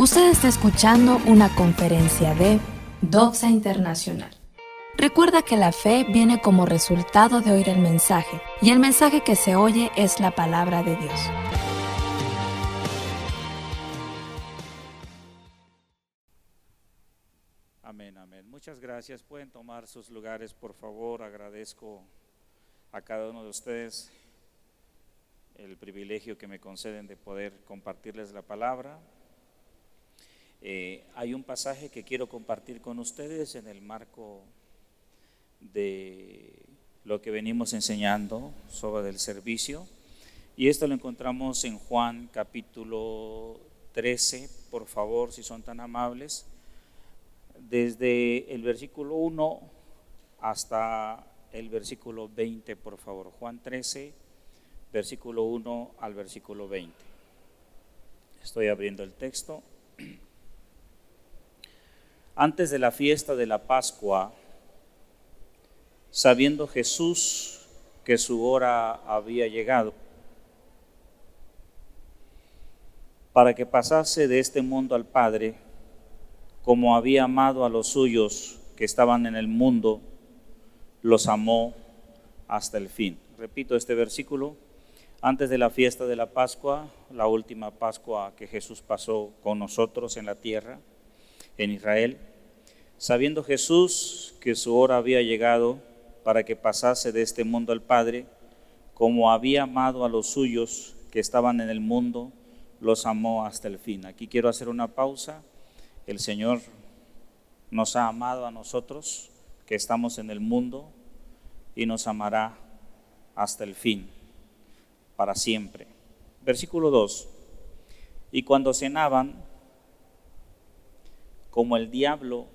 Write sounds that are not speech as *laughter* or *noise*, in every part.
Usted está escuchando una conferencia de Doxa Internacional. Recuerda que la fe viene como resultado de oír el mensaje, y el mensaje que se oye es la palabra de Dios. Amén, amén. Muchas gracias. Pueden tomar sus lugares, por favor. Agradezco a cada uno de ustedes el privilegio que me conceden de poder compartirles la palabra. Eh, hay un pasaje que quiero compartir con ustedes en el marco de lo que venimos enseñando sobre el servicio. Y esto lo encontramos en Juan capítulo 13, por favor, si son tan amables, desde el versículo 1 hasta el versículo 20, por favor. Juan 13, versículo 1 al versículo 20. Estoy abriendo el texto. *clears throat* Antes de la fiesta de la Pascua, sabiendo Jesús que su hora había llegado, para que pasase de este mundo al Padre, como había amado a los suyos que estaban en el mundo, los amó hasta el fin. Repito este versículo. Antes de la fiesta de la Pascua, la última Pascua que Jesús pasó con nosotros en la tierra, en Israel, sabiendo Jesús que su hora había llegado para que pasase de este mundo al Padre, como había amado a los suyos que estaban en el mundo, los amó hasta el fin. Aquí quiero hacer una pausa. El Señor nos ha amado a nosotros que estamos en el mundo y nos amará hasta el fin, para siempre. Versículo 2. Y cuando cenaban, como el diablo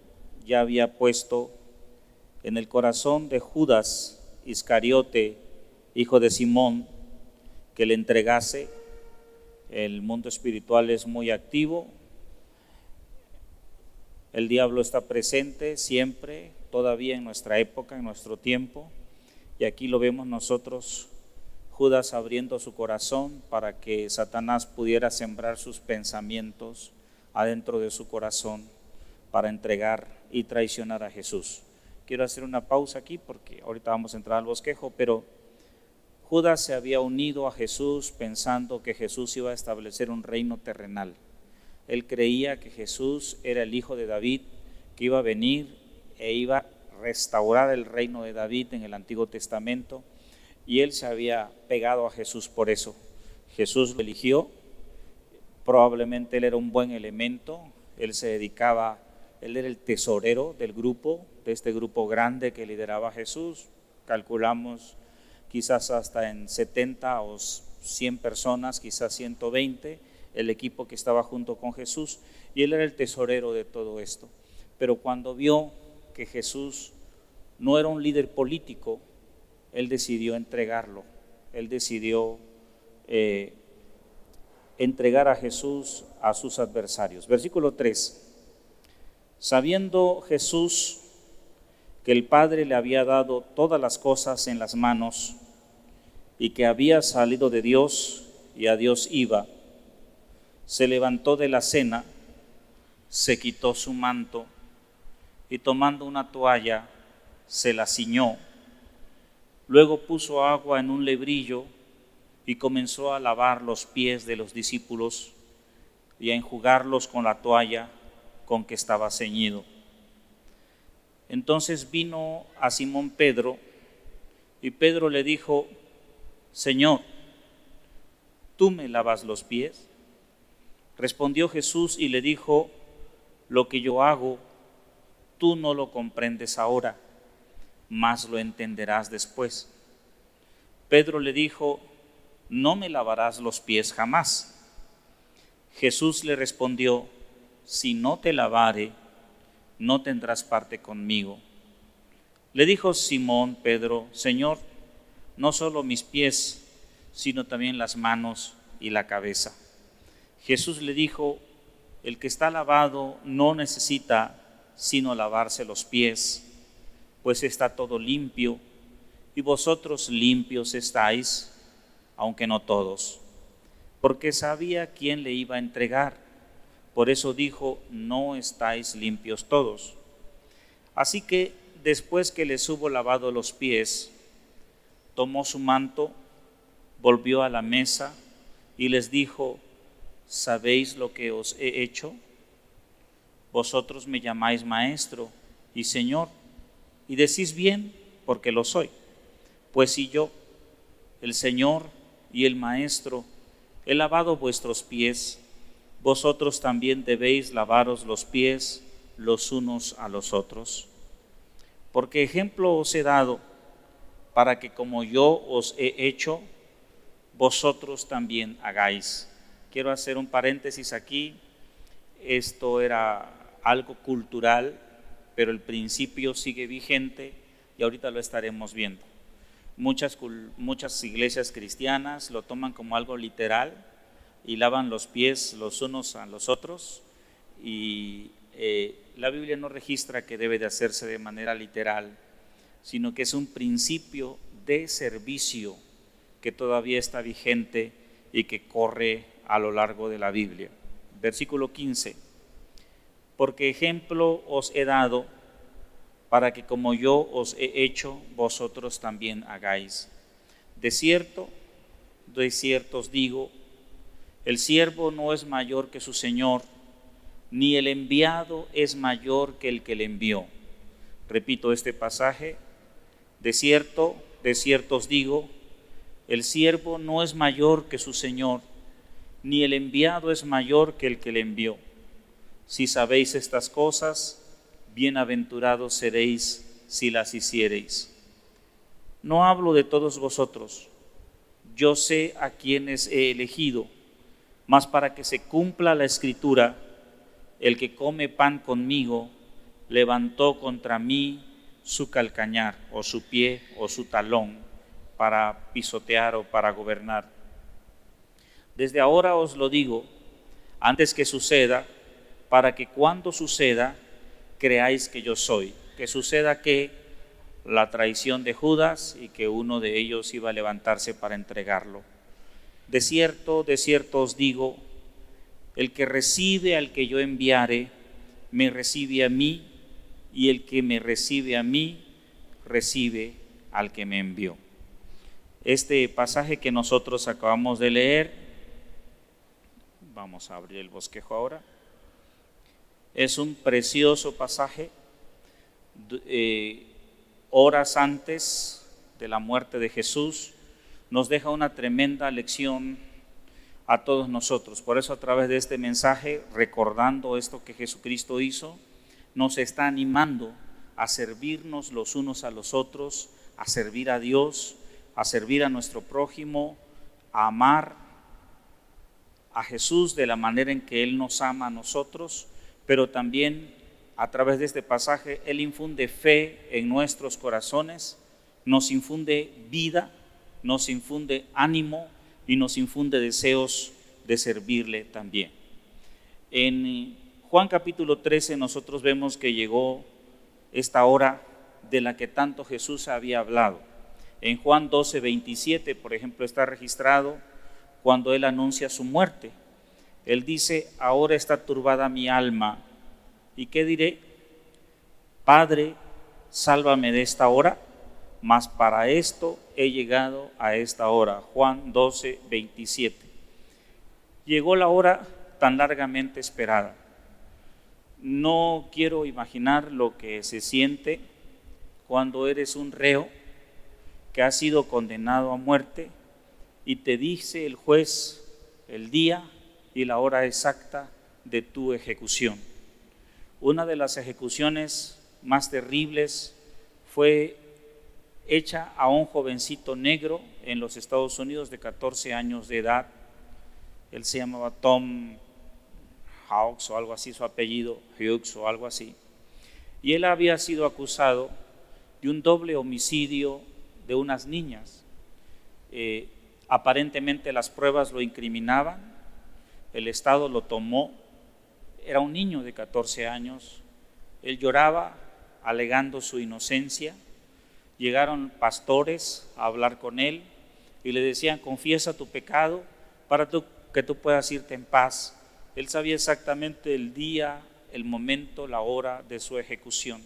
ya había puesto en el corazón de Judas Iscariote, hijo de Simón, que le entregase. El mundo espiritual es muy activo. El diablo está presente siempre, todavía en nuestra época, en nuestro tiempo. Y aquí lo vemos nosotros, Judas abriendo su corazón para que Satanás pudiera sembrar sus pensamientos adentro de su corazón para entregar y traicionar a Jesús. Quiero hacer una pausa aquí porque ahorita vamos a entrar al bosquejo, pero Judas se había unido a Jesús pensando que Jesús iba a establecer un reino terrenal. Él creía que Jesús era el hijo de David, que iba a venir e iba a restaurar el reino de David en el Antiguo Testamento, y él se había pegado a Jesús por eso. Jesús lo eligió, probablemente él era un buen elemento, él se dedicaba él era el tesorero del grupo, de este grupo grande que lideraba Jesús. Calculamos quizás hasta en 70 o 100 personas, quizás 120, el equipo que estaba junto con Jesús. Y él era el tesorero de todo esto. Pero cuando vio que Jesús no era un líder político, él decidió entregarlo. Él decidió eh, entregar a Jesús a sus adversarios. Versículo 3. Sabiendo Jesús que el Padre le había dado todas las cosas en las manos y que había salido de Dios y a Dios iba, se levantó de la cena, se quitó su manto y tomando una toalla se la ciñó. Luego puso agua en un lebrillo y comenzó a lavar los pies de los discípulos y a enjugarlos con la toalla con que estaba ceñido. Entonces vino a Simón Pedro y Pedro le dijo, Señor, ¿tú me lavas los pies? Respondió Jesús y le dijo, lo que yo hago, tú no lo comprendes ahora, mas lo entenderás después. Pedro le dijo, no me lavarás los pies jamás. Jesús le respondió, si no te lavare, no tendrás parte conmigo. Le dijo Simón Pedro, Señor, no solo mis pies, sino también las manos y la cabeza. Jesús le dijo, el que está lavado no necesita sino lavarse los pies, pues está todo limpio, y vosotros limpios estáis, aunque no todos, porque sabía quién le iba a entregar Por eso dijo, no estáis limpios todos. Así que después que les hubo lavado los pies, tomó su manto, volvió a la mesa y les dijo, ¿sabéis lo que os he hecho? Vosotros me llamáis maestro y señor, y decís bien, porque lo soy. Pues si yo, el Señor y el Maestro, he lavado vuestros pies, vosotros también debéis lavaros los pies los unos a los otros. Porque ejemplo os he dado para que como yo os he hecho, vosotros también hagáis. Quiero hacer un paréntesis aquí. Esto era algo cultural, pero el principio sigue vigente y ahorita lo estaremos viendo. Muchas, muchas iglesias cristianas lo toman como algo literal y lavan los pies los unos a los otros y eh, la Biblia no registra que debe de hacerse de manera literal, sino que es un principio de servicio que todavía está vigente y que corre a lo largo de la Biblia. Versículo 15. Porque ejemplo os he dado para que como yo os he hecho, vosotros también hagáis. De cierto, de cierto os digo, el siervo no es mayor que su Señor, ni el enviado es mayor que el que le envió. Repito este pasaje, de cierto, de cierto os digo, el siervo no es mayor que su Señor, ni el enviado es mayor que el que le envió. Si sabéis estas cosas, bienaventurados seréis si las hiciereis. No hablo de todos vosotros, yo sé a quienes he elegido, mas para que se cumpla la escritura, el que come pan conmigo levantó contra mí su calcañar o su pie o su talón para pisotear o para gobernar. Desde ahora os lo digo, antes que suceda, para que cuando suceda creáis que yo soy. Que suceda que la traición de Judas y que uno de ellos iba a levantarse para entregarlo. De cierto, de cierto os digo, el que recibe al que yo enviare, me recibe a mí, y el que me recibe a mí, recibe al que me envió. Este pasaje que nosotros acabamos de leer, vamos a abrir el bosquejo ahora. Es un precioso pasaje. Eh, horas antes de la muerte de Jesús, nos deja una tremenda lección a todos nosotros. Por eso a través de este mensaje, recordando esto que Jesucristo hizo, nos está animando a servirnos los unos a los otros, a servir a Dios, a servir a nuestro prójimo, a amar a Jesús de la manera en que Él nos ama a nosotros pero también a través de este pasaje Él infunde fe en nuestros corazones, nos infunde vida, nos infunde ánimo y nos infunde deseos de servirle también. En Juan capítulo 13 nosotros vemos que llegó esta hora de la que tanto Jesús había hablado. En Juan 12, 27, por ejemplo, está registrado cuando Él anuncia su muerte. Él dice, ahora está turbada mi alma. ¿Y qué diré? Padre, sálvame de esta hora, mas para esto he llegado a esta hora. Juan 12, 27. Llegó la hora tan largamente esperada. No quiero imaginar lo que se siente cuando eres un reo que ha sido condenado a muerte y te dice el juez el día y la hora exacta de tu ejecución. Una de las ejecuciones más terribles fue hecha a un jovencito negro en los Estados Unidos de 14 años de edad. Él se llamaba Tom Hawks o algo así, su apellido, Hughes o algo así. Y él había sido acusado de un doble homicidio de unas niñas. Eh, aparentemente las pruebas lo incriminaban, el Estado lo tomó, era un niño de 14 años, él lloraba alegando su inocencia, llegaron pastores a hablar con él y le decían, confiesa tu pecado para que tú puedas irte en paz Él sabía exactamente el día, el momento, la hora de su ejecución.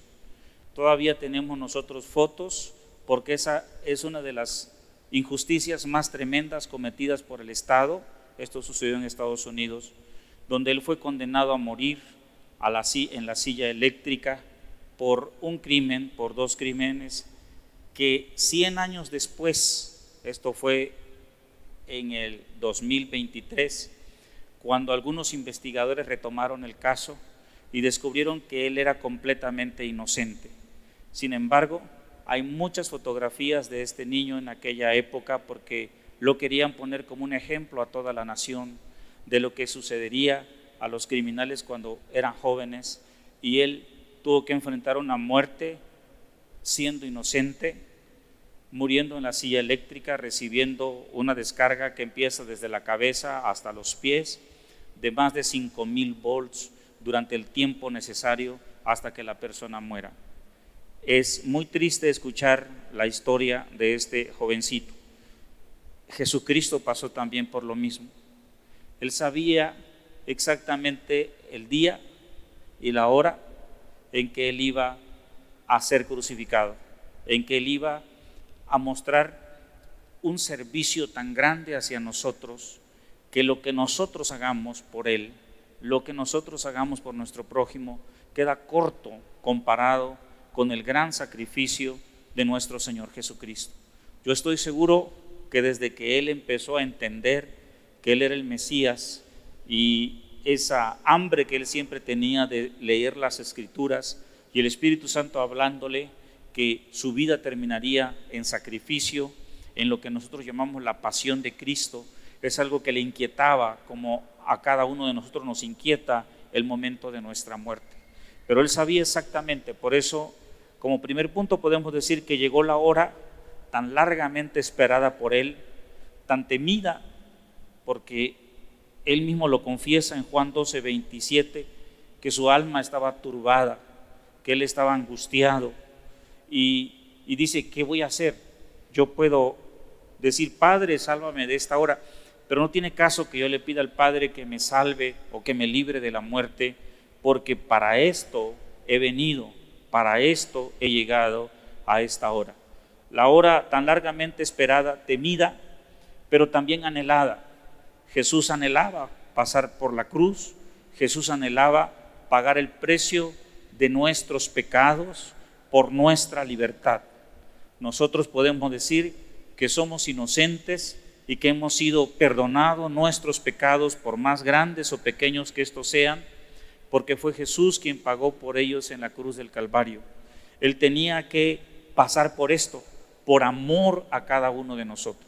Todavía tenemos nosotros fotos porque esa es una de las injusticias más tremendas cometidas por el Estado. Esto sucedió en Estados Unidos, donde él fue condenado a morir a la, en la silla eléctrica por un crimen, por dos crímenes, que 100 años después, esto fue en el 2023, cuando algunos investigadores retomaron el caso y descubrieron que él era completamente inocente. Sin embargo, hay muchas fotografías de este niño en aquella época porque lo querían poner como un ejemplo a toda la nación de lo que sucedería a los criminales cuando eran jóvenes y él tuvo que enfrentar una muerte siendo inocente, muriendo en la silla eléctrica, recibiendo una descarga que empieza desde la cabeza hasta los pies de más de 5000 volts durante el tiempo necesario hasta que la persona muera. Es muy triste escuchar la historia de este jovencito. Jesucristo pasó también por lo mismo. Él sabía exactamente el día y la hora en que él iba a ser crucificado, en que él iba a mostrar un servicio tan grande hacia nosotros que lo que nosotros hagamos por él, lo que nosotros hagamos por nuestro prójimo, queda corto comparado con el gran sacrificio de nuestro Señor Jesucristo. Yo estoy seguro que desde que Él empezó a entender que Él era el Mesías y esa hambre que Él siempre tenía de leer las escrituras y el Espíritu Santo hablándole que su vida terminaría en sacrificio, en lo que nosotros llamamos la pasión de Cristo, es algo que le inquietaba, como a cada uno de nosotros nos inquieta el momento de nuestra muerte. Pero él sabía exactamente, por eso, como primer punto podemos decir que llegó la hora tan largamente esperada por él, tan temida, porque él mismo lo confiesa en Juan 12, 27, que su alma estaba turbada, que él estaba angustiado, y, dice, ¿qué voy a hacer? Yo puedo decir, Padre, sálvame de esta hora, pero no tiene caso que yo le pida al Padre que me salve o que me libre de la muerte, porque para esto he venido, para esto he llegado a esta hora. La hora tan largamente esperada, temida, pero también anhelada. Jesús anhelaba pasar por la cruz, Jesús anhelaba pagar el precio de nuestros pecados por nuestra libertad. Nosotros podemos decir que somos inocentes y que hemos sido perdonados nuestros pecados, por más grandes o pequeños que estos sean, porque fue Jesús quien pagó por ellos en la cruz del Calvario. Él tenía que pasar por esto, por amor a cada uno de nosotros.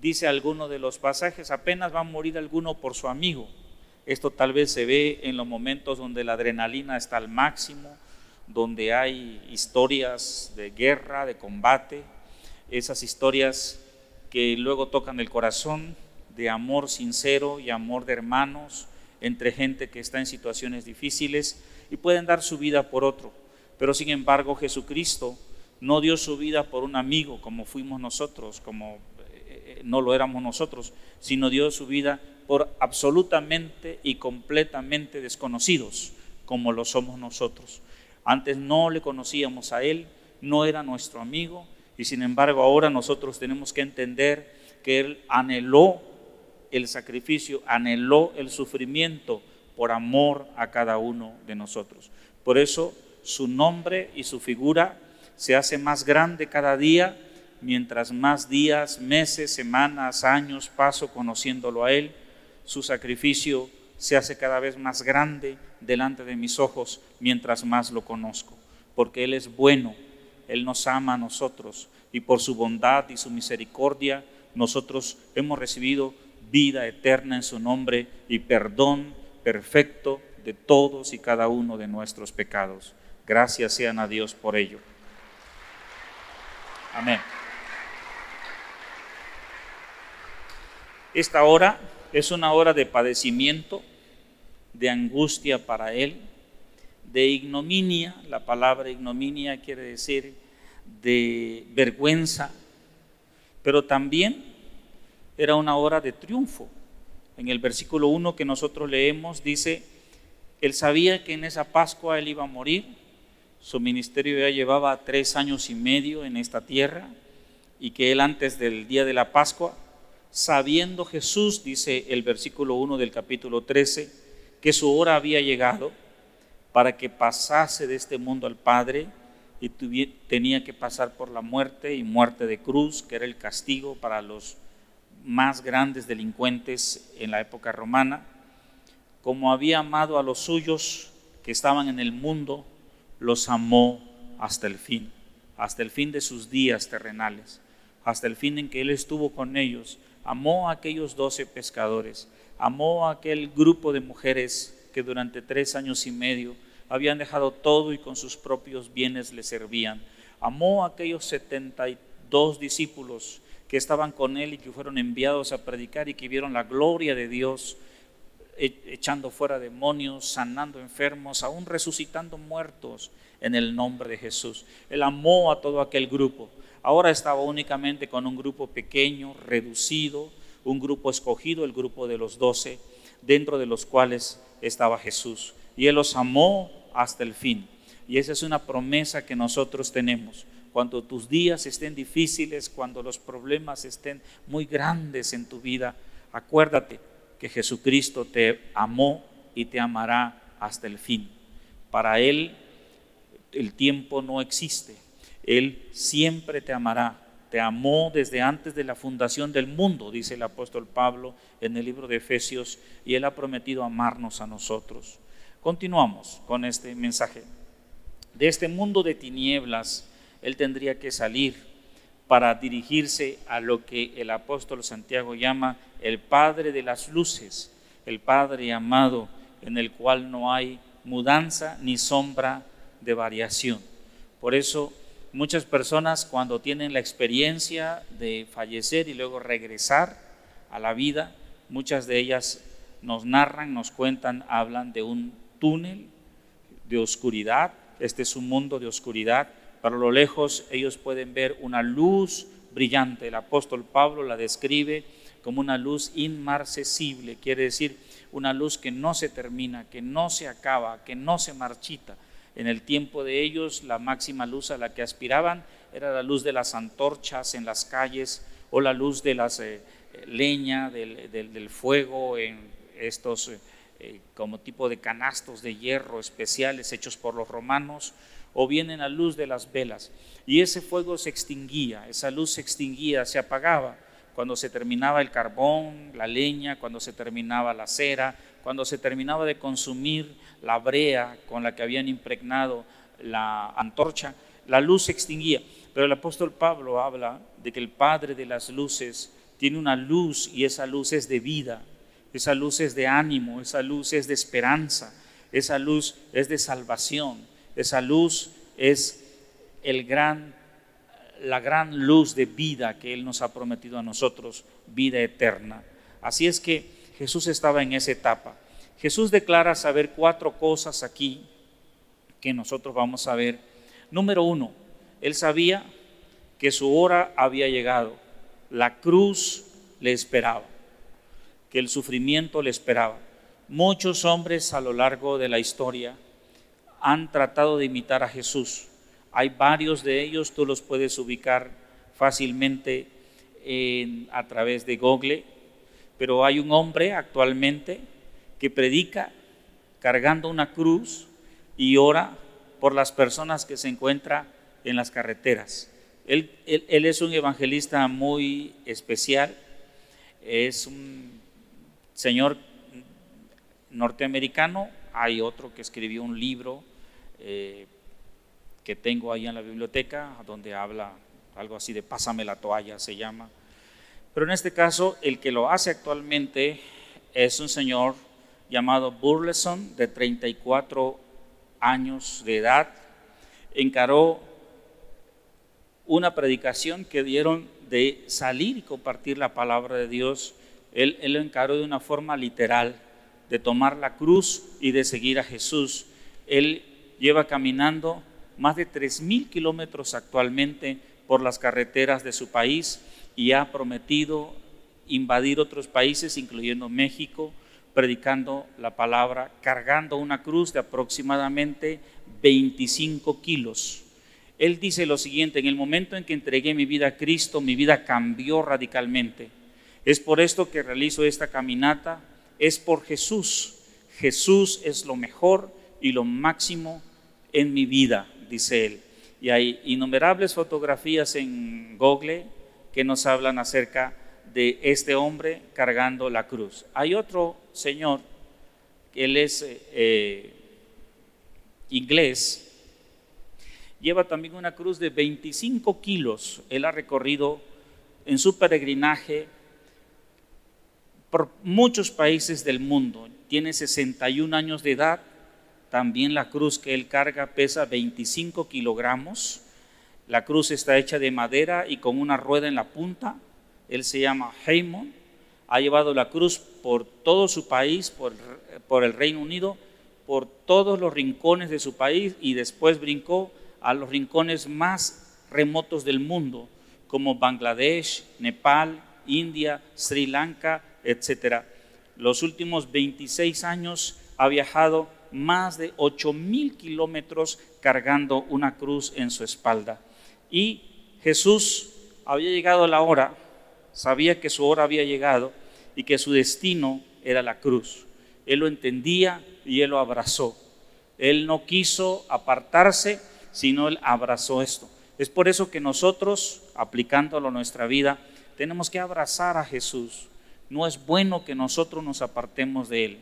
Dice alguno de los pasajes, apenas va a morir alguno por su amigo. Esto tal vez se ve en los momentos donde la adrenalina está al máximo, donde hay historias de guerra, de combate, esas historias que luego tocan el corazón de amor sincero y amor de hermanos entre gente que está en situaciones difíciles y pueden dar su vida por otro. Pero sin embargo Jesucristo no dio su vida por un amigo como fuimos nosotros, como eh, eh, no lo éramos nosotros, sino dio su vida por absolutamente y completamente desconocidos como lo somos nosotros. Antes no le conocíamos a Él, no era nuestro amigo, y sin embargo ahora nosotros tenemos que entender que Él anheló el sacrificio, anheló el sufrimiento por amor a cada uno de nosotros. Por eso su nombre y su figura se hace más grande cada día, mientras más días, meses, semanas, años paso conociéndolo a Él, su sacrificio se hace cada vez más grande delante de mis ojos mientras más lo conozco, porque Él es bueno, él nos ama a nosotros y por su bondad y su misericordia nosotros hemos recibido vida eterna en su nombre y perdón perfecto de todos y cada uno de nuestros pecados. Gracias sean a Dios por ello. Amén. Esta hora es una hora de padecimiento, de angustia para Él, de ignominia, la palabra ignominia quiere decir de vergüenza, pero también era una hora de triunfo. en el versículo 1 que nosotros leemos, dice, él sabía que en esa Pascua él iba a morir, su ministerio ya llevaba tres años y medio en esta tierra y que él antes del día de la Pascua, sabiendo Jesús, dice el versículo 1 del capítulo 13, que su hora había llegado para que pasase de este mundo al Padre y tenía que pasar por la muerte y muerte de cruz, que era el castigo para los más grandes delincuentes en la época romana, como había amado a los suyos que estaban en el mundo, los amó hasta el fin, hasta el fin de sus días terrenales, hasta el fin en que Él estuvo con ellos, amó a aquellos doce pescadores, amó a aquel grupo de mujeres que durante tres años y medio habían dejado todo y con sus propios bienes le servían, amó a aquellos setenta y dos discípulos que estaban con él y que fueron enviados a predicar y que vieron la gloria de Dios e, echando fuera demonios, sanando enfermos, aún resucitando muertos en el nombre de Jesús. Él amó a todo aquel grupo. Ahora estaba únicamente con un grupo pequeño, reducido, un grupo escogido, el grupo de los doce, dentro de los cuales estaba Jesús. Y Él los amó hasta el fin. Y esa es una promesa que nosotros tenemos cuando tus días estén difíciles, cuando los problemas estén muy grandes en tu vida, acuérdate que Jesucristo te amó y te amará hasta el fin. Para Él el tiempo no existe. Él siempre te amará. Te amó desde antes de la fundación del mundo, dice el apóstol Pablo en el libro de Efesios, y Él ha prometido amarnos a nosotros. Continuamos con este mensaje. De este mundo de tinieblas, él tendría que salir para dirigirse a lo que el apóstol Santiago llama el Padre de las Luces, el Padre amado en el cual no hay mudanza ni sombra de variación. Por eso muchas personas cuando tienen la experiencia de fallecer y luego regresar a la vida, muchas de ellas nos narran, nos cuentan, hablan de un túnel de oscuridad. Este es un mundo de oscuridad para lo lejos ellos pueden ver una luz brillante. El apóstol Pablo la describe como una luz inmarcesible, quiere decir una luz que no se termina, que no se acaba, que no se marchita. En el tiempo de ellos la máxima luz a la que aspiraban era la luz de las antorchas en las calles o la luz de las eh, leña, del, fuego en estos eh, como tipo de canastos de hierro especiales hechos por los romanos o bien en la luz de las velas. Y ese fuego se extinguía, esa luz se extinguía, se apagaba cuando se terminaba el carbón, la leña, cuando se terminaba la cera, cuando se terminaba de consumir la brea con la que habían impregnado la antorcha, la luz se extinguía. Pero el apóstol Pablo habla de que el Padre de las luces tiene una luz y esa luz es de vida, esa luz es de ánimo, esa luz es de esperanza, esa luz es de salvación. Esa luz es el gran, la gran luz de vida que Él nos ha prometido a nosotros, vida eterna. Así es que Jesús estaba en esa etapa. Jesús declara saber cuatro cosas aquí que nosotros vamos a ver. Número uno, Él sabía que su hora había llegado. La cruz le esperaba, que el sufrimiento le esperaba. Muchos hombres a lo largo de la historia han tratado de imitar a Jesús. Hay varios de ellos, tú los puedes ubicar fácilmente a través de Google, pero hay un hombre actualmente que predica cargando una cruz y ora por las personas que se encuentran en las carreteras. Él, él, es un evangelista muy especial, es un señor norteamericano, hay otro que escribió un libro eh, que tengo ahí en la biblioteca, donde habla algo así de pásame la toalla, se llama. Pero en este caso, el que lo hace actualmente es un señor llamado Burleson, de 34 años de edad. Encaró una predicación que dieron de salir y compartir la palabra de Dios. Él, él lo encaró de una forma literal, de tomar la cruz y de seguir a Jesús. Él lleva caminando más de 3.000 kilómetros actualmente por las carreteras de su país y ha prometido invadir otros países, incluyendo México, predicando la palabra, cargando una cruz de aproximadamente 25 kilos. Él dice lo siguiente, en el momento en que entregué mi vida a Cristo, mi vida cambió radicalmente. Es por esto que realizo esta caminata, es por Jesús. Jesús es lo mejor y lo máximo en mi vida, dice él. Y hay innumerables fotografías en Google que nos hablan acerca de este hombre cargando la cruz. Hay otro señor, él es eh, inglés, lleva también una cruz de 25 kilos. Él ha recorrido en su peregrinaje por muchos países del mundo. Tiene 61 años de edad. También la cruz que él carga pesa 25 kilogramos. La cruz está hecha de madera y con una rueda en la punta. Él se llama Heymon. Ha llevado la cruz por todo su país, por, por el Reino Unido, por todos los rincones de su país y después brincó a los rincones más remotos del mundo, como Bangladesh, Nepal, India, Sri Lanka, etc. Los últimos 26 años ha viajado más de 8 mil kilómetros cargando una cruz en su espalda. Y Jesús había llegado a la hora, sabía que su hora había llegado y que su destino era la cruz. Él lo entendía y él lo abrazó. Él no quiso apartarse sino Él abrazó esto. Es por eso que nosotros, aplicándolo a nuestra vida, tenemos que abrazar a Jesús. No es bueno que nosotros nos apartemos de Él.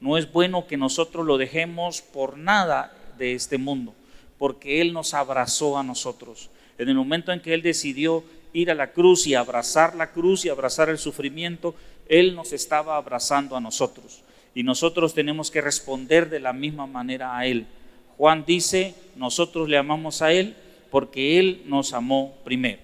No es bueno que nosotros lo dejemos por nada de este mundo, porque Él nos abrazó a nosotros. En el momento en que Él decidió ir a la cruz y abrazar la cruz y abrazar el sufrimiento, Él nos estaba abrazando a nosotros. Y nosotros tenemos que responder de la misma manera a Él. Juan dice, nosotros le amamos a Él porque Él nos amó primero.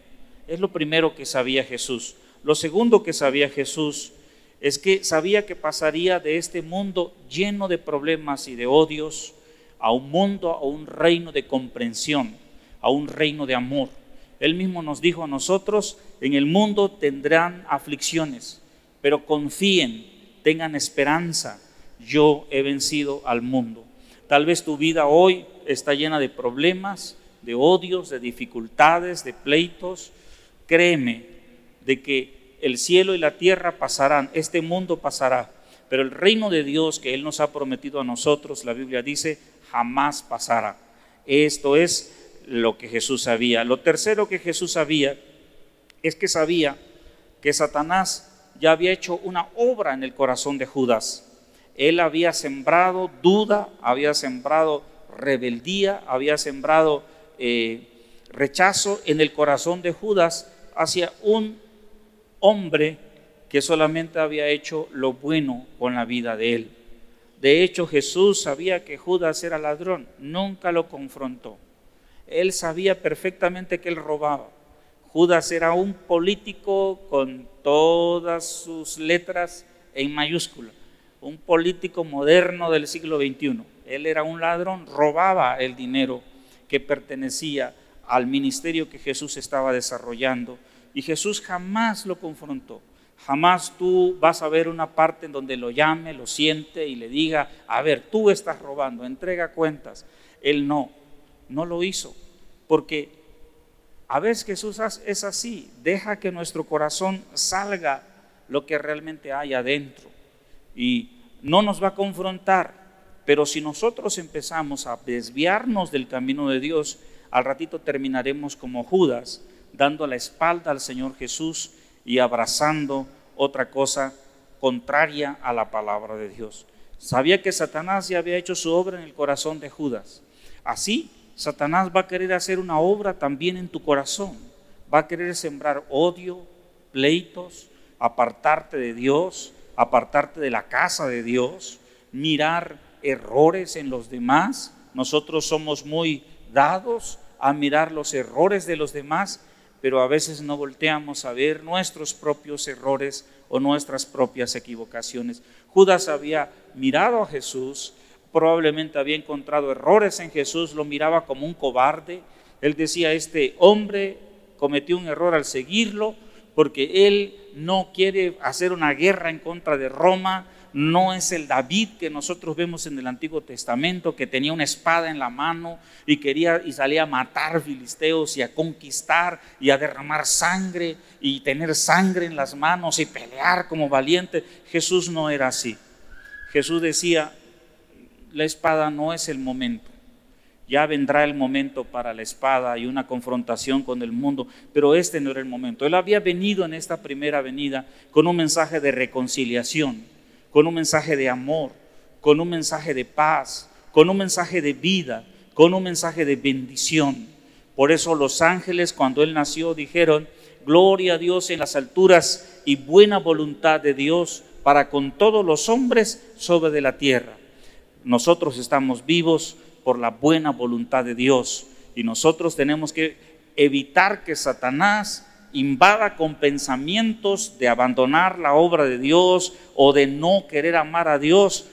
Es lo primero que sabía Jesús. Lo segundo que sabía Jesús es que sabía que pasaría de este mundo lleno de problemas y de odios a un mundo, a un reino de comprensión, a un reino de amor. Él mismo nos dijo a nosotros, en el mundo tendrán aflicciones, pero confíen, tengan esperanza, yo he vencido al mundo. Tal vez tu vida hoy está llena de problemas, de odios, de dificultades, de pleitos. Créeme de que el cielo y la tierra pasarán, este mundo pasará, pero el reino de Dios que Él nos ha prometido a nosotros, la Biblia dice, jamás pasará. Esto es lo que Jesús sabía. Lo tercero que Jesús sabía es que sabía que Satanás ya había hecho una obra en el corazón de Judas. Él había sembrado duda, había sembrado rebeldía, había sembrado eh, rechazo en el corazón de Judas hacia un hombre que solamente había hecho lo bueno con la vida de él. De hecho, Jesús sabía que Judas era ladrón, nunca lo confrontó. Él sabía perfectamente que él robaba. Judas era un político con todas sus letras en mayúscula un político moderno del siglo XXI. Él era un ladrón, robaba el dinero que pertenecía al ministerio que Jesús estaba desarrollando y Jesús jamás lo confrontó. Jamás tú vas a ver una parte en donde lo llame, lo siente y le diga, a ver, tú estás robando, entrega cuentas. Él no, no lo hizo, porque a veces Jesús es así, deja que nuestro corazón salga lo que realmente hay adentro. Y no nos va a confrontar, pero si nosotros empezamos a desviarnos del camino de Dios, al ratito terminaremos como Judas, dando la espalda al Señor Jesús y abrazando otra cosa contraria a la palabra de Dios. Sabía que Satanás ya había hecho su obra en el corazón de Judas. Así, Satanás va a querer hacer una obra también en tu corazón. Va a querer sembrar odio, pleitos, apartarte de Dios, apartarte de la casa de Dios, mirar errores en los demás. Nosotros somos muy dados a mirar los errores de los demás, pero a veces no volteamos a ver nuestros propios errores o nuestras propias equivocaciones. Judas había mirado a Jesús, probablemente había encontrado errores en Jesús, lo miraba como un cobarde. Él decía, este hombre cometió un error al seguirlo porque él no quiere hacer una guerra en contra de Roma, no es el David que nosotros vemos en el Antiguo Testamento, que tenía una espada en la mano y quería y salía a matar filisteos y a conquistar y a derramar sangre y tener sangre en las manos y pelear como valiente. Jesús no era así. Jesús decía, la espada no es el momento. Ya vendrá el momento para la espada y una confrontación con el mundo, pero este no era el momento. Él había venido en esta primera venida con un mensaje de reconciliación con un mensaje de amor, con un mensaje de paz, con un mensaje de vida, con un mensaje de bendición. Por eso los ángeles cuando Él nació dijeron, gloria a Dios en las alturas y buena voluntad de Dios para con todos los hombres sobre de la tierra. Nosotros estamos vivos por la buena voluntad de Dios y nosotros tenemos que evitar que Satanás invada con pensamientos de abandonar la obra de Dios o de no querer amar a Dios,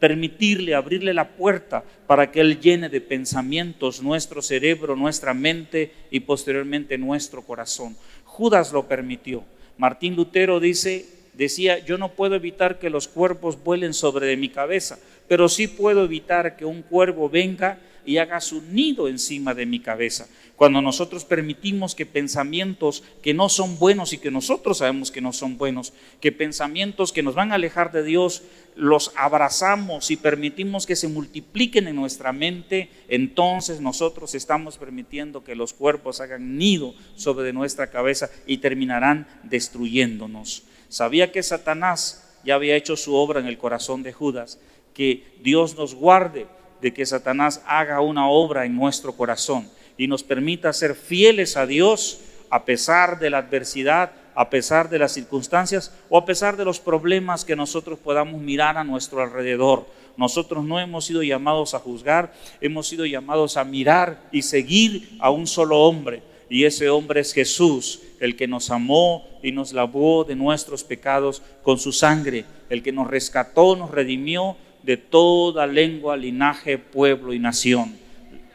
permitirle, abrirle la puerta para que Él llene de pensamientos nuestro cerebro, nuestra mente y posteriormente nuestro corazón. Judas lo permitió. Martín Lutero dice, decía, yo no puedo evitar que los cuervos vuelen sobre mi cabeza, pero sí puedo evitar que un cuervo venga y haga su nido encima de mi cabeza. Cuando nosotros permitimos que pensamientos que no son buenos y que nosotros sabemos que no son buenos, que pensamientos que nos van a alejar de Dios, los abrazamos y permitimos que se multipliquen en nuestra mente, entonces nosotros estamos permitiendo que los cuerpos hagan nido sobre nuestra cabeza y terminarán destruyéndonos. Sabía que Satanás ya había hecho su obra en el corazón de Judas, que Dios nos guarde de que Satanás haga una obra en nuestro corazón y nos permita ser fieles a Dios a pesar de la adversidad, a pesar de las circunstancias o a pesar de los problemas que nosotros podamos mirar a nuestro alrededor. Nosotros no hemos sido llamados a juzgar, hemos sido llamados a mirar y seguir a un solo hombre. Y ese hombre es Jesús, el que nos amó y nos lavó de nuestros pecados con su sangre, el que nos rescató, nos redimió de toda lengua, linaje, pueblo y nación.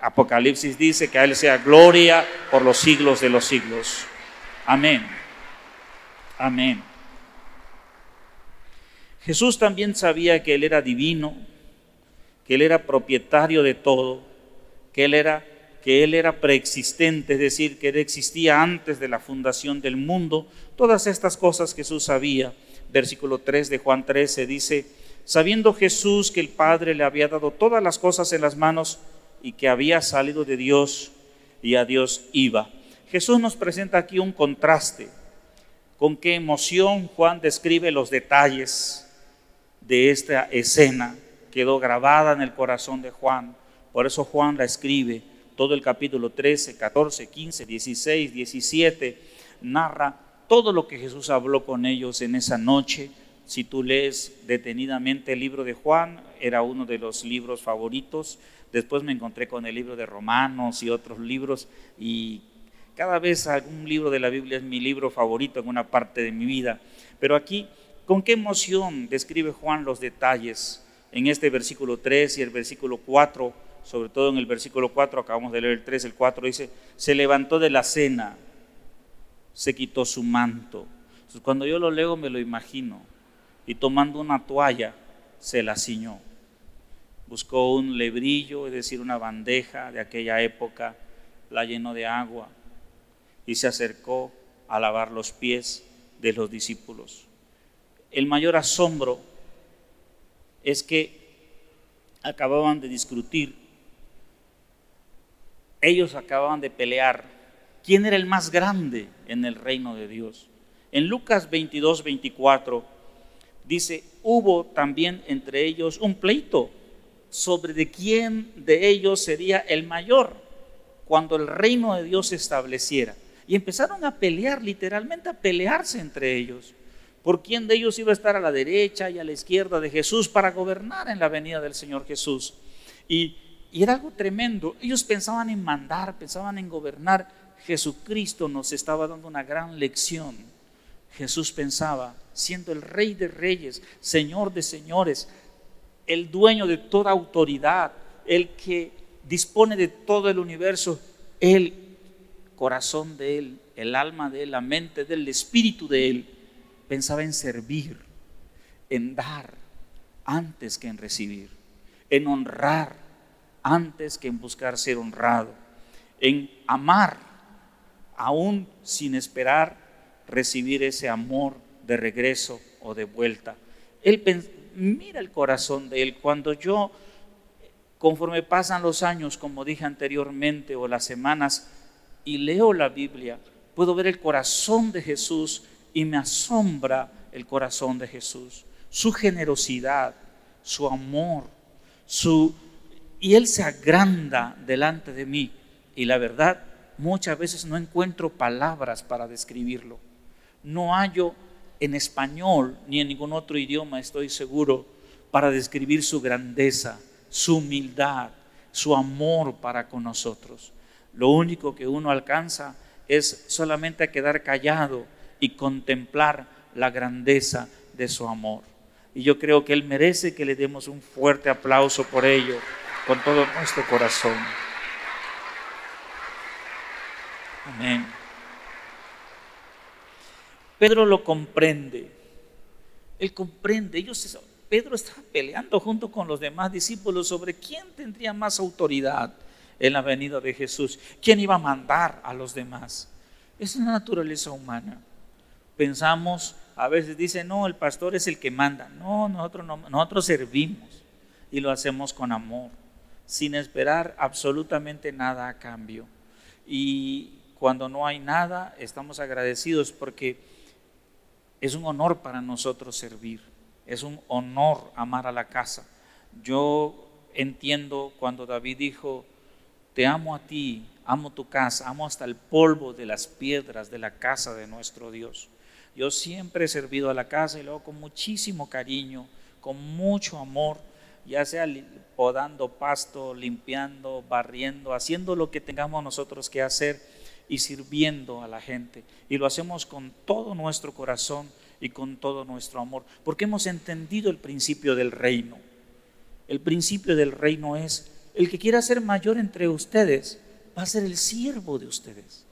Apocalipsis dice que a Él sea gloria por los siglos de los siglos. Amén. Amén. Jesús también sabía que Él era divino, que Él era propietario de todo, que Él era, que Él era preexistente, es decir, que Él existía antes de la fundación del mundo. Todas estas cosas Jesús sabía. Versículo 3 de Juan 13 dice, sabiendo Jesús que el Padre le había dado todas las cosas en las manos y que había salido de Dios y a Dios iba. Jesús nos presenta aquí un contraste. Con qué emoción Juan describe los detalles de esta escena. Quedó grabada en el corazón de Juan. Por eso Juan la escribe. Todo el capítulo 13, 14, 15, 16, 17 narra todo lo que Jesús habló con ellos en esa noche si tú lees detenidamente el libro de Juan, era uno de los libros favoritos. Después me encontré con el libro de Romanos y otros libros y cada vez algún libro de la Biblia es mi libro favorito en una parte de mi vida. Pero aquí, ¿con qué emoción describe Juan los detalles en este versículo 3 y el versículo 4? Sobre todo en el versículo 4, acabamos de leer el 3, el 4 dice, se levantó de la cena, se quitó su manto. cuando yo lo leo me lo imagino y tomando una toalla se la ciñó. Buscó un lebrillo, es decir, una bandeja de aquella época, la llenó de agua y se acercó a lavar los pies de los discípulos. El mayor asombro es que acababan de discutir, ellos acababan de pelear quién era el más grande en el reino de Dios. En Lucas 22, 24 dice, hubo también entre ellos un pleito sobre de quién de ellos sería el mayor cuando el reino de Dios se estableciera. Y empezaron a pelear, literalmente a pelearse entre ellos, por quién de ellos iba a estar a la derecha y a la izquierda de Jesús para gobernar en la venida del Señor Jesús. Y, y era algo tremendo. Ellos pensaban en mandar, pensaban en gobernar. Jesucristo nos estaba dando una gran lección. Jesús pensaba, siendo el rey de reyes, señor de señores, el dueño de toda autoridad, el que dispone de todo el universo, el corazón de él, el alma de él, la mente del espíritu de él, pensaba en servir, en dar antes que en recibir, en honrar antes que en buscar ser honrado, en amar aún sin esperar recibir ese amor de regreso o de vuelta. Él mira el corazón de él cuando yo conforme pasan los años, como dije anteriormente, o las semanas, y leo la Biblia, puedo ver el corazón de Jesús y me asombra el corazón de Jesús, su generosidad, su amor, su y él se agranda delante de mí y la verdad muchas veces no encuentro palabras para describirlo. No hallo en español ni en ningún otro idioma, estoy seguro, para describir su grandeza, su humildad, su amor para con nosotros. Lo único que uno alcanza es solamente quedar callado y contemplar la grandeza de su amor. Y yo creo que Él merece que le demos un fuerte aplauso por ello, con todo nuestro corazón. Amén. Pedro lo comprende. Él comprende. Pedro estaba peleando junto con los demás discípulos sobre quién tendría más autoridad en la venida de Jesús, quién iba a mandar a los demás. Es la naturaleza humana. Pensamos, a veces dice, no, el pastor es el que manda. No, nosotros, no, nosotros servimos y lo hacemos con amor, sin esperar absolutamente nada a cambio. Y cuando no hay nada, estamos agradecidos porque es un honor para nosotros servir. Es un honor amar a la casa. Yo entiendo cuando David dijo, te amo a ti, amo tu casa, amo hasta el polvo de las piedras de la casa de nuestro Dios. Yo siempre he servido a la casa y luego con muchísimo cariño, con mucho amor, ya sea podando pasto, limpiando, barriendo, haciendo lo que tengamos nosotros que hacer y sirviendo a la gente. Y lo hacemos con todo nuestro corazón y con todo nuestro amor, porque hemos entendido el principio del reino. El principio del reino es, el que quiera ser mayor entre ustedes va a ser el siervo de ustedes.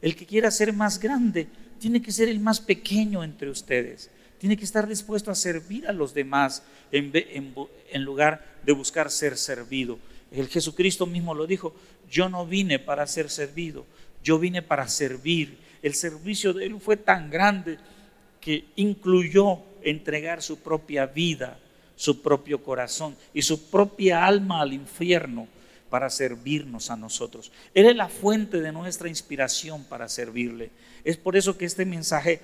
El que quiera ser más grande tiene que ser el más pequeño entre ustedes. Tiene que estar dispuesto a servir a los demás en, lugar de buscar ser servido. El Jesucristo mismo lo dijo, yo no vine para ser servido, yo vine para servir. El servicio de Él fue tan grande que incluyó entregar su propia vida, su propio corazón y su propia alma al infierno para servirnos a nosotros. Él es la fuente de nuestra inspiración para servirle. Es por eso que este mensaje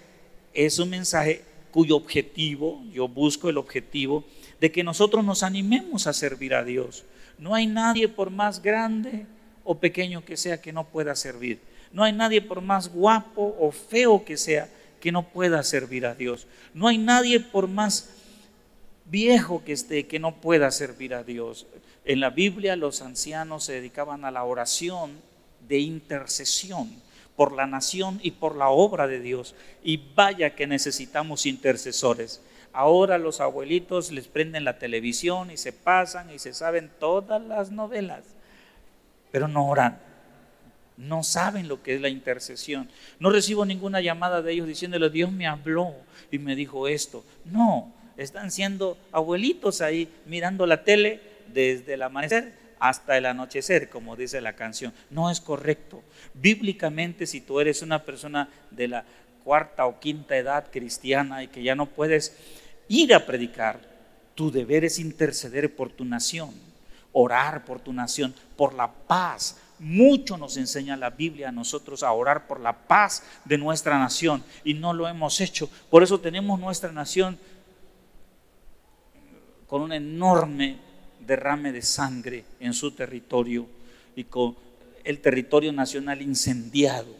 es un mensaje cuyo objetivo, yo busco el objetivo, de que nosotros nos animemos a servir a Dios. No hay nadie por más grande o pequeño que sea que no pueda servir. No hay nadie por más guapo o feo que sea que no pueda servir a Dios. No hay nadie por más viejo que esté que no pueda servir a Dios. En la Biblia los ancianos se dedicaban a la oración de intercesión por la nación y por la obra de Dios. Y vaya que necesitamos intercesores. Ahora los abuelitos les prenden la televisión y se pasan y se saben todas las novelas, pero no oran no saben lo que es la intercesión. No recibo ninguna llamada de ellos diciéndole, Dios me habló y me dijo esto. No, están siendo abuelitos ahí mirando la tele desde el amanecer hasta el anochecer, como dice la canción. No es correcto. Bíblicamente, si tú eres una persona de la cuarta o quinta edad cristiana y que ya no puedes ir a predicar, tu deber es interceder por tu nación, orar por tu nación, por la paz, mucho nos enseña la Biblia a nosotros a orar por la paz de nuestra nación y no lo hemos hecho. Por eso tenemos nuestra nación con un enorme derrame de sangre en su territorio y con el territorio nacional incendiado.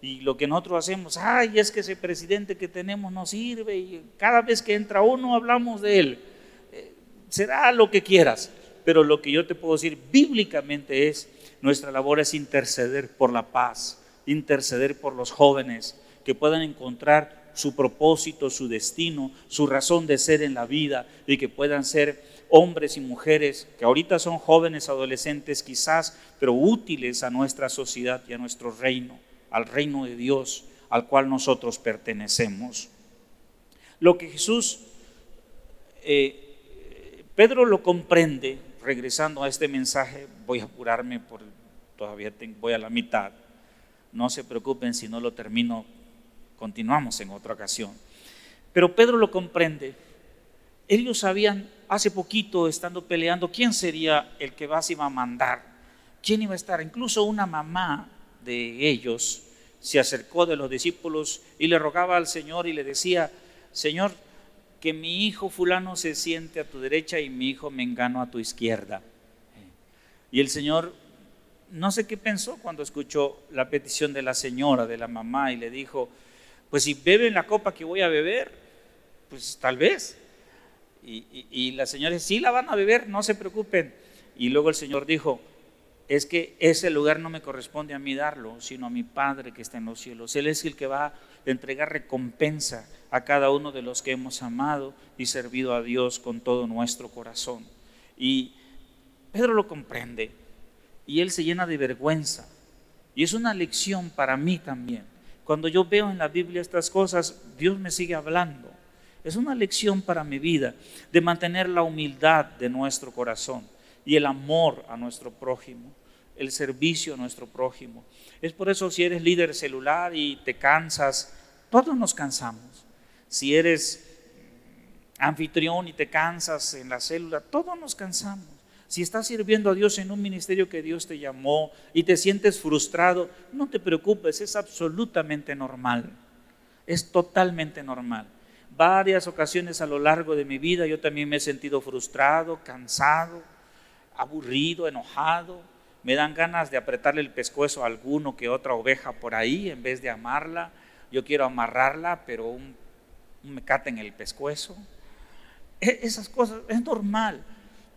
Y lo que nosotros hacemos, ay, es que ese presidente que tenemos no sirve y cada vez que entra uno hablamos de él. Eh, será lo que quieras, pero lo que yo te puedo decir bíblicamente es nuestra labor es interceder por la paz, interceder por los jóvenes que puedan encontrar su propósito, su destino, su razón de ser en la vida y que puedan ser hombres y mujeres que ahorita son jóvenes, adolescentes quizás, pero útiles a nuestra sociedad y a nuestro reino, al reino de Dios al cual nosotros pertenecemos. lo que Jesús, eh, Pedro lo comprende, regresando a este mensaje, voy a apurarme, por, todavía voy a la mitad, no se preocupen si no lo termino, continuamos en otra ocasión. Pero Pedro lo comprende, ellos sabían hace poquito, estando peleando, quién sería el que va a mandar, quién iba a estar, incluso una mamá de ellos, se acercó de los discípulos y le rogaba al Señor y le decía, Señor, que mi hijo fulano se siente a tu derecha y mi hijo mengano a tu izquierda. Y el Señor no sé qué pensó cuando escuchó la petición de la señora, de la mamá, y le dijo, pues si beben la copa que voy a beber, pues tal vez. Y, y la señora, sí la van a beber, no se preocupen. Y luego el Señor dijo, es que ese lugar no me corresponde a mí darlo, sino a mi Padre que está en los cielos. Él es el que va a entregar recompensa a cada uno de los que hemos amado y servido a Dios con todo nuestro corazón. Y Pedro lo comprende y él se llena de vergüenza. Y es una lección para mí también. Cuando yo veo en la Biblia estas cosas, Dios me sigue hablando. Es una lección para mi vida de mantener la humildad de nuestro corazón y el amor a nuestro prójimo el servicio a nuestro prójimo. Es por eso si eres líder celular y te cansas, todos nos cansamos. Si eres anfitrión y te cansas en la célula, todos nos cansamos. Si estás sirviendo a Dios en un ministerio que Dios te llamó y te sientes frustrado, no te preocupes, es absolutamente normal. Es totalmente normal. Varias ocasiones a lo largo de mi vida yo también me he sentido frustrado, cansado, aburrido, enojado, me dan ganas de apretarle el pescuezo a alguno que otra oveja por ahí en vez de amarla. Yo quiero amarrarla, pero un, un mecate en el pescuezo. E, esas cosas es normal.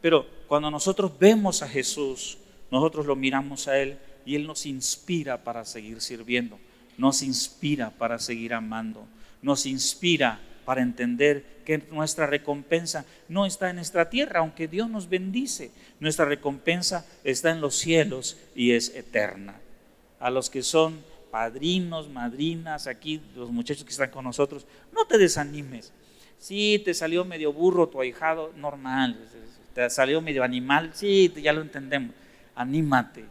Pero cuando nosotros vemos a Jesús, nosotros lo miramos a Él y Él nos inspira para seguir sirviendo, nos inspira para seguir amando, nos inspira para entender que nuestra recompensa no está en nuestra tierra, aunque Dios nos bendice. Nuestra recompensa está en los cielos y es eterna. A los que son padrinos, madrinas, aquí los muchachos que están con nosotros, no te desanimes. Si te salió medio burro tu ahijado, normal. Te salió medio animal, sí, ya lo entendemos. Anímate.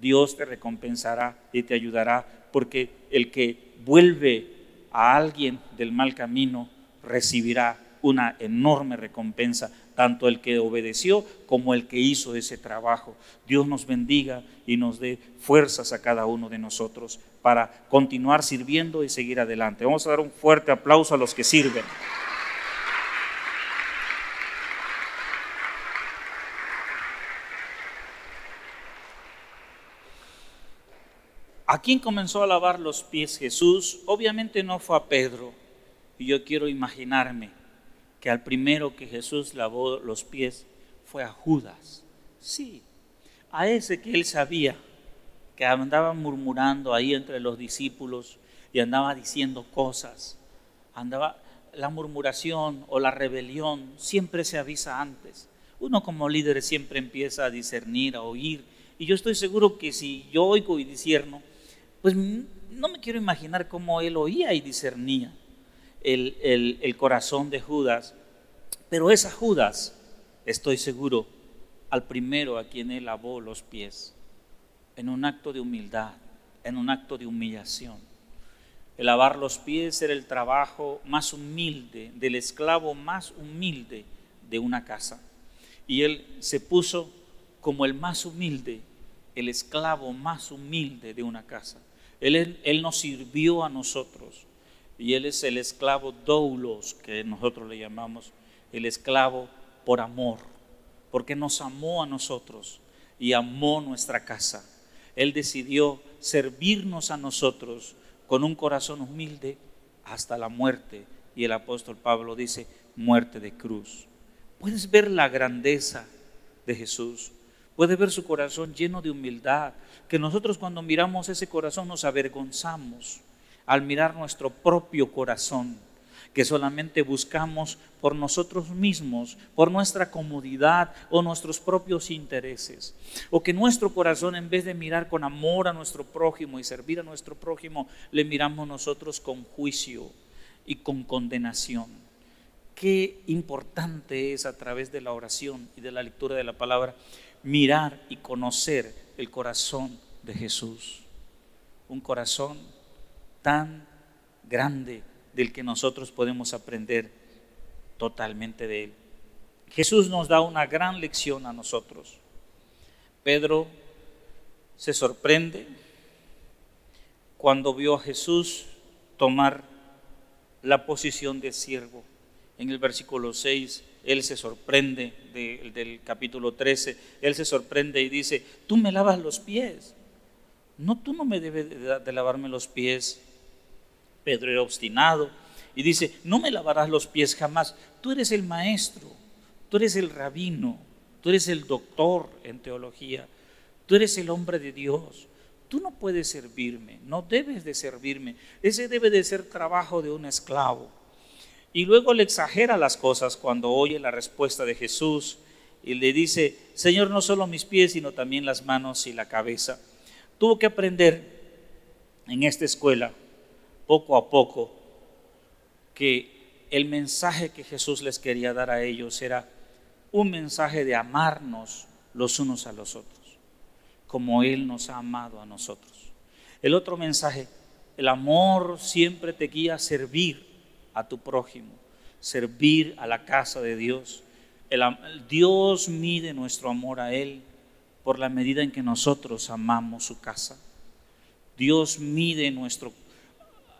Dios te recompensará y te ayudará, porque el que vuelve a alguien del mal camino recibirá una enorme recompensa, tanto el que obedeció como el que hizo ese trabajo. Dios nos bendiga y nos dé fuerzas a cada uno de nosotros para continuar sirviendo y seguir adelante. Vamos a dar un fuerte aplauso a los que sirven. ¿A quién comenzó a lavar los pies Jesús? Obviamente no fue a Pedro. Y yo quiero imaginarme que al primero que Jesús lavó los pies fue a Judas. Sí, a ese que él sabía que andaba murmurando ahí entre los discípulos y andaba diciendo cosas. Andaba la murmuración o la rebelión siempre se avisa antes. Uno como líder siempre empieza a discernir, a oír. Y yo estoy seguro que si yo oigo y discierno, pues no me quiero imaginar cómo él oía y discernía el, el, corazón de Judas, pero esa Judas, estoy seguro, al primero a quien él lavó los pies, en un acto de humildad, en un acto de humillación. El lavar los pies era el trabajo más humilde, del esclavo más humilde de una casa. Y él se puso como el más humilde, el esclavo más humilde de una casa. Él, nos sirvió a nosotros y Él es el esclavo doulos que nosotros le llamamos, el esclavo por amor, porque nos amó a nosotros y amó nuestra casa. Él decidió servirnos a nosotros con un corazón humilde hasta la muerte. Y el apóstol Pablo dice, muerte de cruz. Puedes ver la grandeza de Jesús. Puede ver su corazón lleno de humildad, que nosotros cuando miramos ese corazón nos avergonzamos al mirar nuestro propio corazón, que solamente buscamos por nosotros mismos, por nuestra comodidad o nuestros propios intereses. O que nuestro corazón, en vez de mirar con amor a nuestro prójimo y servir a nuestro prójimo, le miramos nosotros con juicio y con condenación. Qué importante es a través de la oración y de la lectura de la palabra mirar y conocer el corazón de Jesús. Un corazón tan grande del que nosotros podemos aprender totalmente de él. Jesús nos da una gran lección a nosotros. Pedro se sorprende cuando vio a Jesús tomar la posición de siervo. En el versículo 6, él se sorprende del capítulo 13, él se sorprende y dice, tú me lavas los pies. No, tú no me debes de lavarme los pies. Pedro era obstinado y dice, no me lavarás los pies jamás. Tú eres el maestro, tú eres el rabino, tú eres el doctor en teología, tú eres el hombre de Dios. Tú no puedes servirme, no debes de servirme. Ese debe de ser trabajo de un esclavo. Y luego le exagera las cosas cuando oye la respuesta de Jesús y le dice, Señor, no solo mis pies, sino también las manos y la cabeza. Tuvo que aprender en esta escuela, poco a poco, que el mensaje que Jesús les quería dar a ellos era un mensaje de amarnos los unos a los otros, como Él nos ha amado a nosotros. El otro mensaje, el amor siempre te guía a servir a tu prójimo, servir a la casa de Dios. El, Dios mide nuestro amor a Él por la medida en que nosotros amamos su casa. Dios mide nuestro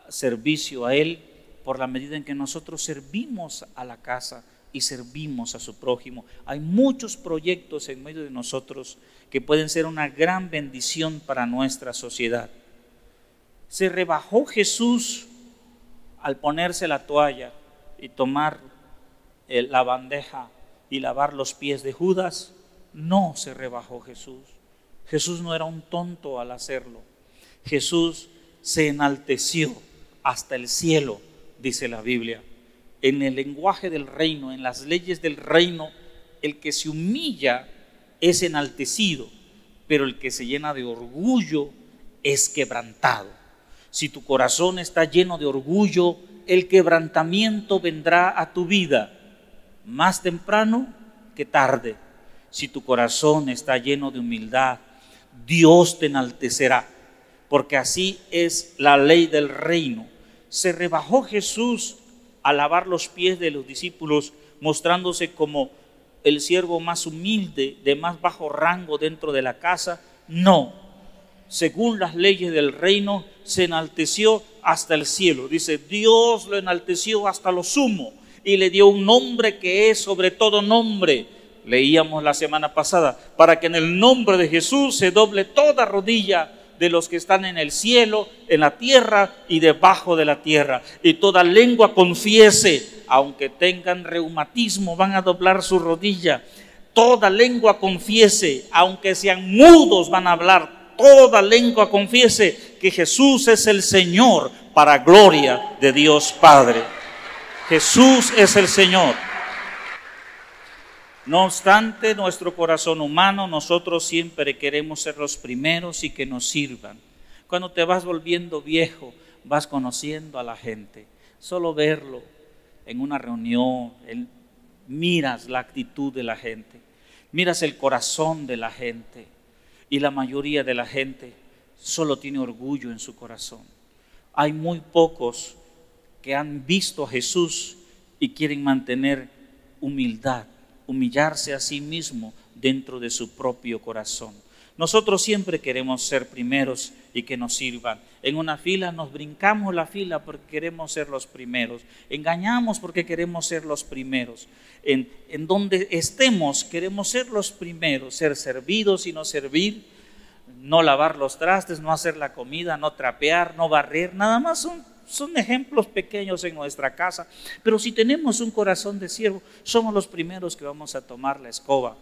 servicio a Él por la medida en que nosotros servimos a la casa y servimos a su prójimo. Hay muchos proyectos en medio de nosotros que pueden ser una gran bendición para nuestra sociedad. Se rebajó Jesús al ponerse la toalla y tomar la bandeja y lavar los pies de Judas. No se rebajó Jesús. Jesús no era un tonto al hacerlo. Jesús se enalteció hasta el cielo dice la Biblia. En el lenguaje del reino, en las leyes del reino, el que se humilla es enaltecido, pero el que se llena de orgullo es quebrantado. Si tu corazón está lleno de orgullo, el quebrantamiento vendrá a tu vida más temprano que tarde. Si tu corazón está lleno de humildad, Dios te enaltecerá, porque así es la ley del reino se rebajó Jesús a lavar los pies de los discípulos, mostrándose como el siervo más humilde, de más bajo rango dentro de la casa. No, según las leyes del reino, se enalteció hasta el cielo. Dice, Dios lo enalteció hasta lo sumo y le dio un nombre que es sobre todo nombre. Leíamos la semana pasada, para que en el nombre de Jesús se doble toda rodilla de los que están en el cielo, en la tierra y debajo de la tierra. Y toda lengua confiese, aunque tengan reumatismo, van a doblar su rodilla. Toda lengua confiese, aunque sean mudos, van a hablar. Toda lengua confiese que Jesús es el Señor para gloria de Dios Padre. Jesús es el Señor. No obstante, nuestro corazón humano, nosotros siempre queremos ser los primeros y que nos sirvan. Cuando te vas volviendo viejo, vas conociendo a la gente. Solo verlo en una reunión, miras la actitud de la gente, miras el corazón de la gente. Y la mayoría de la gente solo tiene orgullo en su corazón. Hay muy pocos que han visto a Jesús y quieren mantener humildad humillarse a sí mismo dentro de su propio corazón. Nosotros siempre queremos ser primeros y que nos sirvan. En una fila nos brincamos la fila porque queremos ser los primeros. Engañamos porque queremos ser los primeros. En, donde estemos queremos ser los primeros, ser servidos y no servir, no lavar los trastes, no hacer la comida, no trapear, no barrer, nada más son son ejemplos pequeños en nuestra casa, pero si tenemos un corazón de siervo, somos los primeros que vamos a tomar la escoba,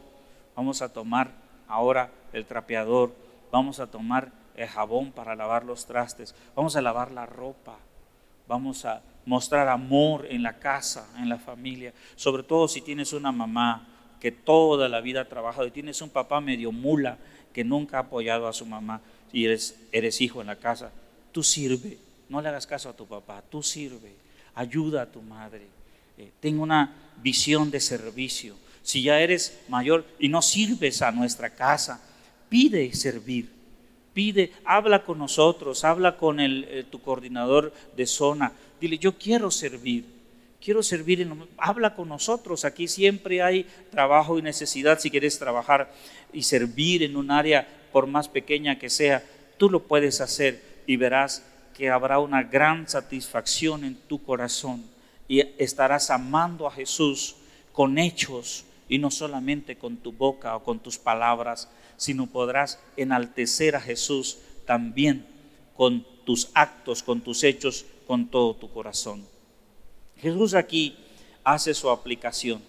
vamos a tomar ahora el trapeador, vamos a tomar el jabón para lavar los trastes, vamos a lavar la ropa, vamos a mostrar amor en la casa, en la familia, sobre todo si tienes una mamá que toda la vida ha trabajado y tienes un papá medio mula que nunca ha apoyado a su mamá y eres, eres hijo en la casa, tú sirve, no le hagas caso a tu papá, tú sirve, ayuda a tu madre. eh, ten una visión de servicio. Si ya eres mayor y no sirves a nuestra casa, pide servir. Pide, habla con nosotros, habla con el, eh, tu coordinador de zona. Dile, yo quiero servir, quiero servir, en, habla con nosotros. Aquí siempre hay trabajo y necesidad. Si quieres trabajar y servir en un área, por más pequeña que sea, tú lo puedes hacer y verás que habrá una gran satisfacción en tu corazón y estarás amando a Jesús con hechos y no solamente con tu boca o con tus palabras, sino podrás enaltecer a Jesús también con tus actos, con tus hechos, con todo tu corazón. Jesús aquí hace su aplicación.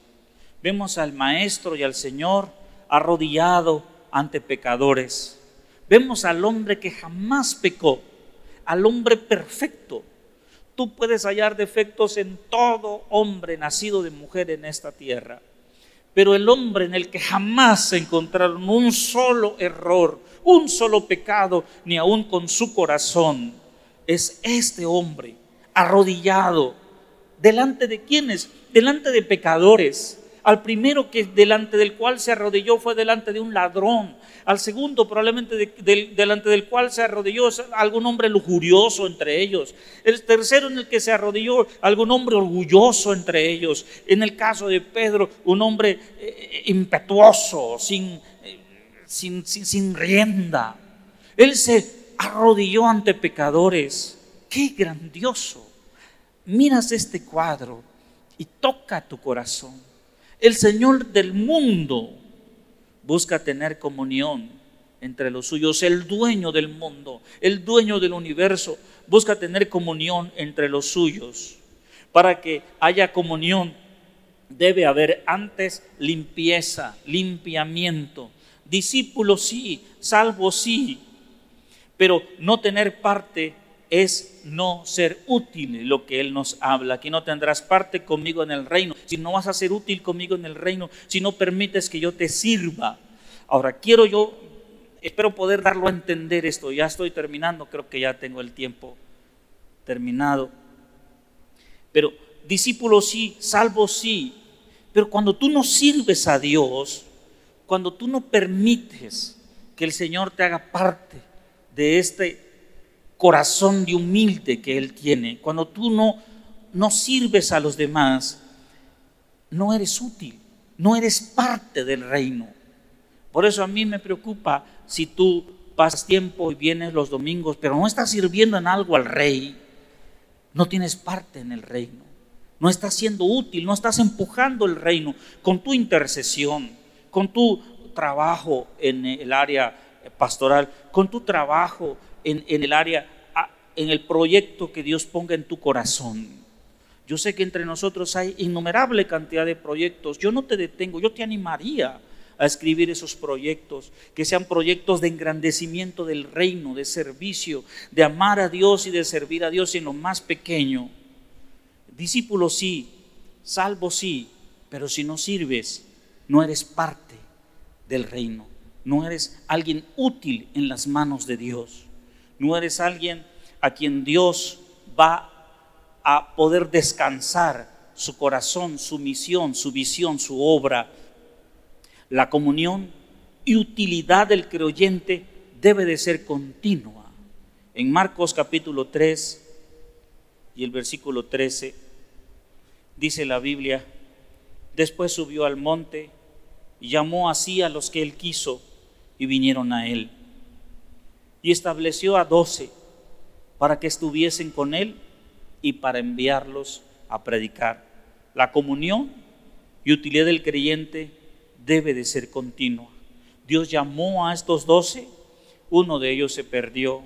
Vemos al Maestro y al Señor arrodillado ante pecadores. Vemos al hombre que jamás pecó, al hombre perfecto. Tú puedes hallar defectos en todo hombre nacido de mujer en esta tierra pero el hombre en el que jamás encontraron un solo error, un solo pecado, ni aun con su corazón, es este hombre arrodillado. ¿Delante de quiénes? Delante de pecadores. Al primero que delante del cual se arrodilló fue delante de un ladrón, al segundo probablemente delante del cual se arrodilló algún hombre lujurioso entre ellos, el tercero en el que se arrodilló algún hombre orgulloso entre ellos, en el caso de Pedro un hombre eh, impetuoso, sin, eh, sin, sin rienda. Él se arrodilló ante pecadores. ¡Qué grandioso! Miras este cuadro y toca tu corazón. El Señor del mundo busca tener comunión entre los suyos. El dueño del mundo, el dueño del universo, busca tener comunión entre los suyos. Para que haya comunión debe haber antes limpieza, limpiamiento. Discípulo sí, salvo sí, pero no tener parte es no ser útil lo que Él nos habla. Aquí no tendrás parte conmigo en el reino. Si no vas a ser útil conmigo en el reino, si no permites que yo te sirva. Ahora, quiero yo, espero poder darlo a entender esto. Ya estoy terminando, creo que ya tengo el tiempo terminado. Pero discípulo sí, salvo sí. Pero cuando tú no sirves a Dios, cuando tú no permites que el Señor te haga parte de este corazón de humilde que Él tiene, cuando tú no, no sirves a los demás, no eres útil, no eres parte del reino. Por eso a mí me preocupa si tú pasas tiempo y vienes los domingos, pero no estás sirviendo en algo al rey, no tienes parte en el reino, no estás siendo útil, no estás empujando el reino con tu intercesión, con tu trabajo en el área pastoral, con tu trabajo en, el área, en el proyecto que Dios ponga en tu corazón. Yo sé que entre nosotros hay innumerable cantidad de proyectos. Yo no te detengo, yo te animaría a escribir esos proyectos, que sean proyectos de engrandecimiento del reino, de servicio, de amar a Dios y de servir a Dios en lo más pequeño. Discípulo sí, salvo sí, pero si no sirves, no eres parte del reino, no eres alguien útil en las manos de Dios no eres alguien a quien Dios va a poder descansar su corazón, su misión, su visión, su obra. La comunión y utilidad del creyente debe de ser continua. En Marcos capítulo 3 y el versículo 13 dice la Biblia, después subió al monte y llamó así a los que él quiso y vinieron a él y estableció a doce para que estuviesen con él y para enviarlos a predicar. La comunión y utilidad del creyente debe de ser continua. Dios llamó a estos doce, uno de ellos se perdió,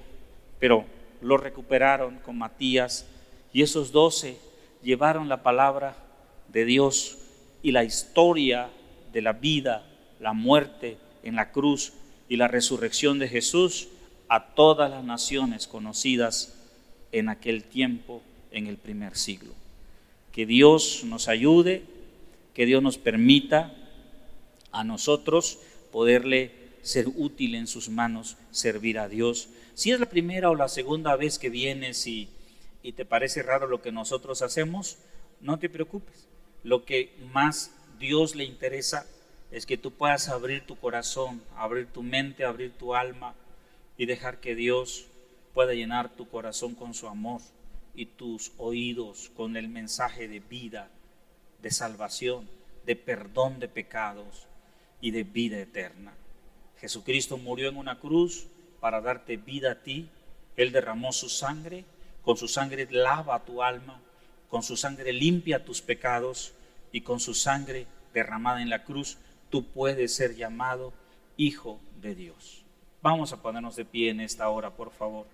pero lo recuperaron con Matías y esos doce llevaron la palabra de Dios y la historia de la vida, la muerte en la cruz y la resurrección de Jesús a todas las naciones conocidas en aquel tiempo, en el primer siglo. Que Dios nos ayude, que Dios nos permita a nosotros poderle ser útil en sus manos, servir a Dios. Si es la primera o la segunda vez que vienes y, y te parece raro lo que nosotros hacemos, no te preocupes. Lo que más Dios le interesa es que tú puedas abrir tu corazón, abrir tu mente, abrir tu alma y dejar que Dios pueda llenar tu corazón con su amor y tus oídos con el mensaje de vida, de salvación, de perdón de pecados y de vida eterna. Jesucristo murió en una cruz para darte vida a ti. Él derramó su sangre, con su sangre lava tu alma, con su sangre limpia tus pecados y con su sangre derramada en la cruz tú puedes ser llamado hijo de Dios. Vamos a ponernos de pie en esta hora, por favor.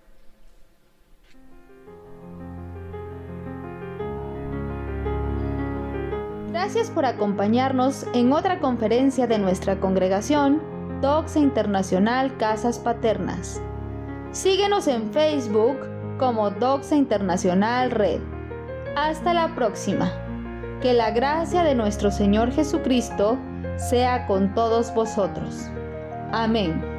Gracias por acompañarnos en otra conferencia de nuestra congregación, Doxa Internacional Casas Paternas. Síguenos en Facebook como Doxa Internacional Red. Hasta la próxima. Que la gracia de nuestro Señor Jesucristo sea con todos vosotros. Amén.